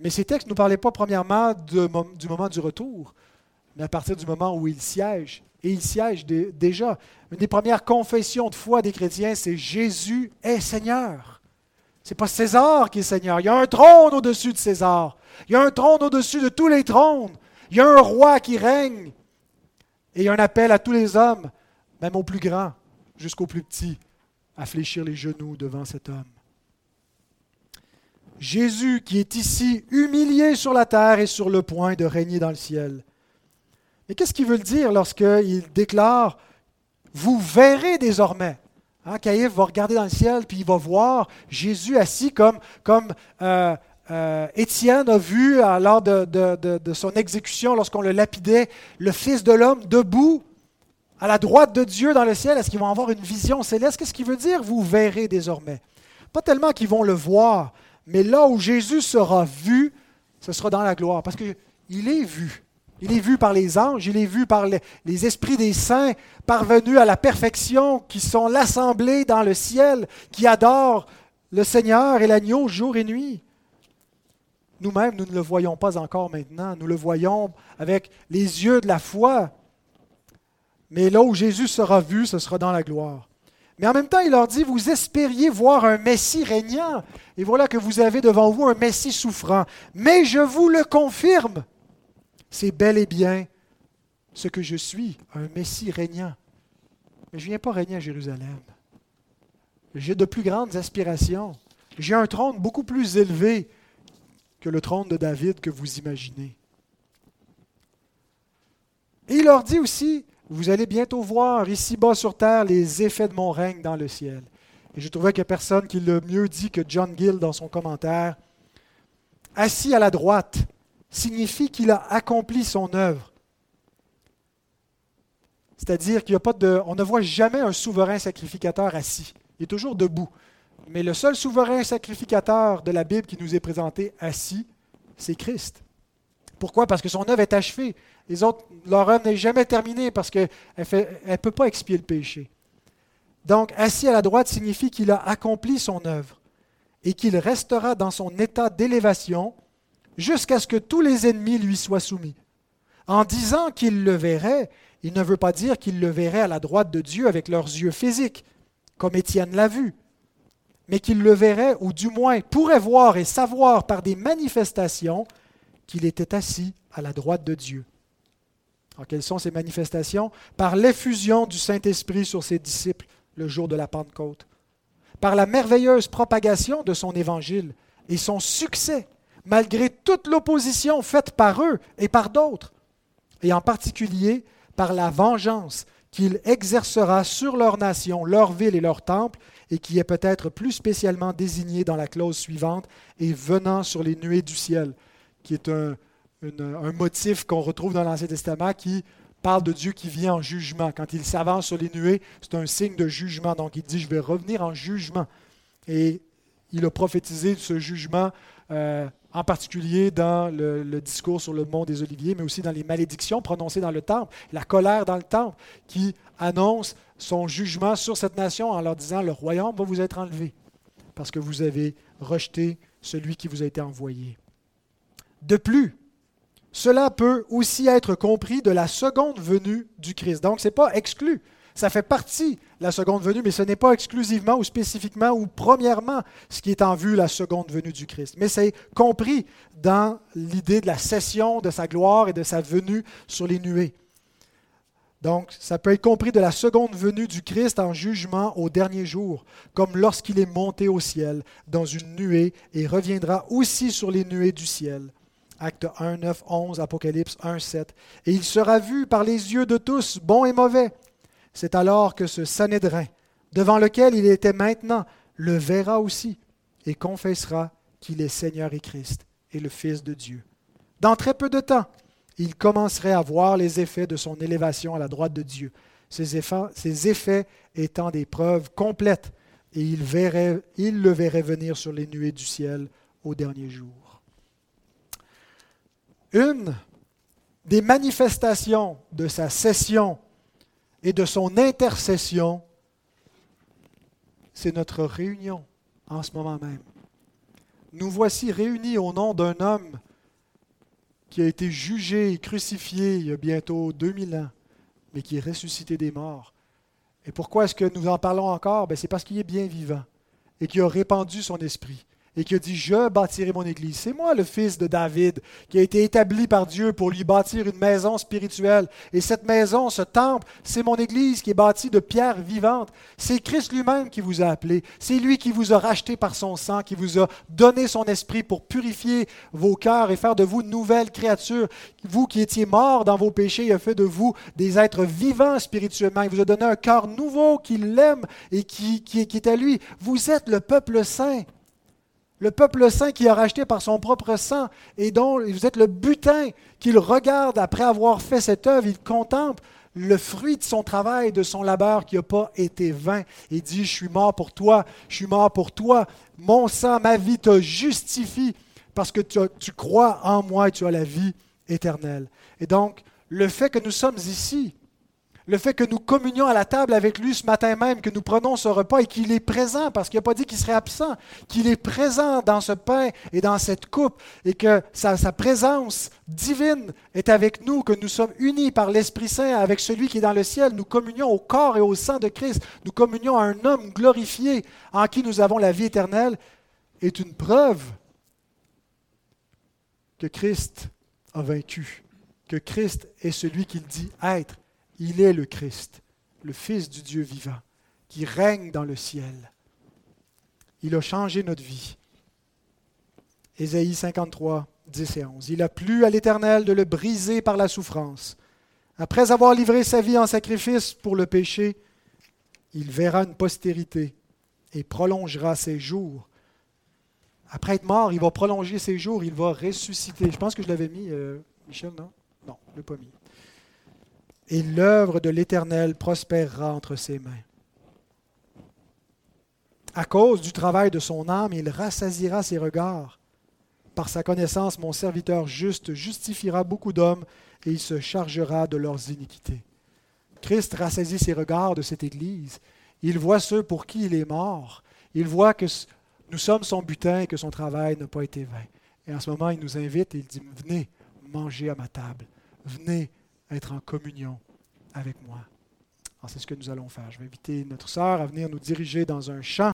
Mais ces textes ne nous parlaient pas premièrement du moment du retour, mais à partir du moment où il siège. Et il siège déjà. Une des premières confessions de foi des chrétiens, c'est Jésus est Seigneur. Ce n'est pas César qui est Seigneur. Il y a un trône au-dessus de César. Il y a un trône au-dessus de tous les trônes. Il y a un roi qui règne. Et il y a un appel à tous les hommes, même aux plus grands jusqu'aux plus petits, à fléchir les genoux devant cet homme. Jésus qui est ici humilié sur la terre et sur le point de régner dans le ciel. Mais qu'est-ce qu'il veut dire lorsqu'il déclare Vous verrez désormais hein, Caïphe va regarder dans le ciel, puis il va voir Jésus assis comme, comme euh, euh, Étienne a vu lors de, de son exécution, lorsqu'on le lapidait, le Fils de l'homme debout à la droite de Dieu dans le ciel. Est-ce qu'ils vont avoir une vision céleste? Qu'est-ce qu'il veut dire? Vous verrez désormais. Pas tellement qu'ils vont le voir, mais là où Jésus sera vu, ce sera dans la gloire, parce qu'il est vu. Il est vu par les anges, il est vu par les, esprits des saints parvenus à la perfection, qui sont l'assemblée dans le ciel, qui adorent le Seigneur et l'agneau jour et nuit. Nous-mêmes, nous ne le voyons pas encore maintenant, nous le voyons avec les yeux de la foi. Mais là où Jésus sera vu, ce sera dans la gloire. Mais en même temps, il leur dit, vous espériez voir un Messie régnant, et voilà que vous avez devant vous un Messie souffrant. Mais je vous le confirme, c'est bel et bien ce que je suis, un Messie régnant. Mais je ne viens pas régner à Jérusalem. J'ai de plus grandes aspirations. J'ai un trône beaucoup plus élevé que le trône de David que vous imaginez. Et il leur dit aussi, vous allez bientôt voir ici-bas sur terre les effets de mon règne dans le ciel. Et je trouvais qu'il n'y a personne qui l'a mieux dit que John Gill dans son commentaire. Assis à la droite signifie qu'il a accompli son œuvre. C'est-à-dire qu'il a pas de, on ne voit jamais un souverain sacrificateur assis. Il est toujours debout. Mais le seul souverain sacrificateur de la Bible qui nous est présenté assis, c'est Christ. Pourquoi? Parce que son œuvre est achevée. Les autres, leur œuvre n'est jamais terminée parce qu'elle ne peut pas expier le péché. Donc, assis à la droite signifie qu'il a accompli son œuvre et qu'il restera dans son état d'élévation jusqu'à ce que tous les ennemis lui soient soumis. En disant qu'il le verrait, il ne veut pas dire qu'il le verrait à la droite de Dieu avec leurs yeux physiques, comme Étienne l'a vu, mais qu'il le verrait, ou du moins pourrait voir et savoir par des manifestations qu'il était assis à la droite de Dieu. Alors, quelles sont ces manifestations? Par l'effusion du Saint-Esprit sur ses disciples le jour de la Pentecôte, par la merveilleuse propagation de son évangile et son succès, malgré toute l'opposition faite par eux et par d'autres, et en particulier par la vengeance qu'il exercera sur leur nation, leur ville et leur temple, et qui est peut-être plus spécialement désignée dans la clause suivante, et venant sur les nuées du ciel, qui est un, motif qu'on retrouve dans l'Ancien Testament qui parle de Dieu qui vient en jugement. Quand il s'avance sur les nuées, c'est un signe de jugement. Donc il dit, je vais revenir en jugement. Et il a prophétisé ce jugement, euh, en particulier dans le, discours sur le mont des Oliviers, mais aussi dans les malédictions prononcées dans le temple, la colère dans le temple, qui annonce son jugement sur cette nation en leur disant, le royaume va vous être enlevé, parce que vous avez rejeté celui qui vous a été envoyé. De plus, cela peut aussi être compris de la seconde venue du Christ. Donc, ce n'est pas exclu. Ça fait partie de la seconde venue, mais ce n'est pas exclusivement ou spécifiquement ou premièrement ce qui est en vue la seconde venue du Christ. Mais c'est compris dans l'idée de la cession de sa gloire et de sa venue sur les nuées. Donc, ça peut être compris de la seconde venue du Christ en jugement au dernier jour, comme lorsqu'il est monté au ciel dans une nuée et reviendra aussi sur les nuées du ciel Acte 1, 9, 11, Apocalypse 1, 7. Et il sera vu par les yeux de tous, bons et mauvais. C'est alors que ce Sanhédrin, devant lequel il était maintenant, le verra aussi et confessera qu'il est Seigneur et Christ et le Fils de Dieu. Dans très peu de temps, il commencerait à voir les effets de son élévation à la droite de Dieu, ces effets, étant des preuves complètes, et il, il le verrait venir sur les nuées du ciel au dernier jour. Une des manifestations de sa cession et de son intercession, c'est notre réunion en ce moment même. Nous voici réunis au nom d'un homme qui a été jugé et crucifié il y a bientôt 2000 ans, mais qui est ressuscité des morts. Et pourquoi est-ce que nous en parlons encore? Ben, C'est parce qu'il est bien vivant et qu'il a répandu son esprit et qui a dit, je bâtirai mon Église. C'est moi le fils de David qui a été établi par Dieu pour lui bâtir une maison spirituelle. Et cette maison, ce temple, c'est mon Église qui est bâtie de pierres vivantes. C'est Christ lui-même qui vous a appelé. C'est lui qui vous a racheté par son sang, qui vous a donné son esprit pour purifier vos cœurs et faire de vous de nouvelles créatures. Vous qui étiez morts dans vos péchés, il a fait de vous des êtres vivants spirituellement. Il vous a donné un cœur nouveau qui l'aime et qui, qui, qui est à lui. Vous êtes le peuple saint le peuple saint qui a racheté par son propre sang et dont vous êtes le butin qu'il regarde après avoir fait cette œuvre, il contemple le fruit de son travail, de son labeur qui n'a pas été vain. Il dit, je suis mort pour toi, je suis mort pour toi, mon sang, ma vie te justifie parce que tu, tu crois en moi et tu as la vie éternelle. Et donc, le fait que nous sommes ici, le fait que nous communions à la table avec lui ce matin même, que nous prenons ce repas et qu'il est présent, parce qu'il n'a pas dit qu'il serait absent, qu'il est présent dans ce pain et dans cette coupe, et que sa, présence divine est avec nous, que nous sommes unis par l'Esprit Saint avec celui qui est dans le ciel. Nous communions au corps et au sang de Christ. Nous communions à un homme glorifié en qui nous avons la vie éternelle, est une preuve que Christ a vaincu, que Christ est celui qu'il dit être il est le Christ, le Fils du Dieu vivant, qui règne dans le ciel. Il a changé notre vie. Ésaïe 53, 10 et 11. Il a plu à l'Éternel de le briser par la souffrance. Après avoir livré sa vie en sacrifice pour le péché, il verra une postérité et prolongera ses jours. Après être mort, il va prolonger ses jours, il va ressusciter. Je pense que je l'avais mis, euh, Michel, non? Non, je ne l'ai pas mis et l'œuvre de l'Éternel prospérera entre ses mains. À cause du travail de son âme, il rassasira ses regards. Par sa connaissance, mon serviteur juste justifiera beaucoup d'hommes et il se chargera de leurs iniquités. Christ rassasie ses regards de cette Église. Il voit ceux pour qui il est mort. Il voit que nous sommes son butin et que son travail n'a pas été vain. Et en ce moment, il nous invite et il dit, venez manger à ma table. Venez être en communion avec moi. C'est ce que nous allons faire. Je vais inviter notre sœur à venir nous diriger dans un chant.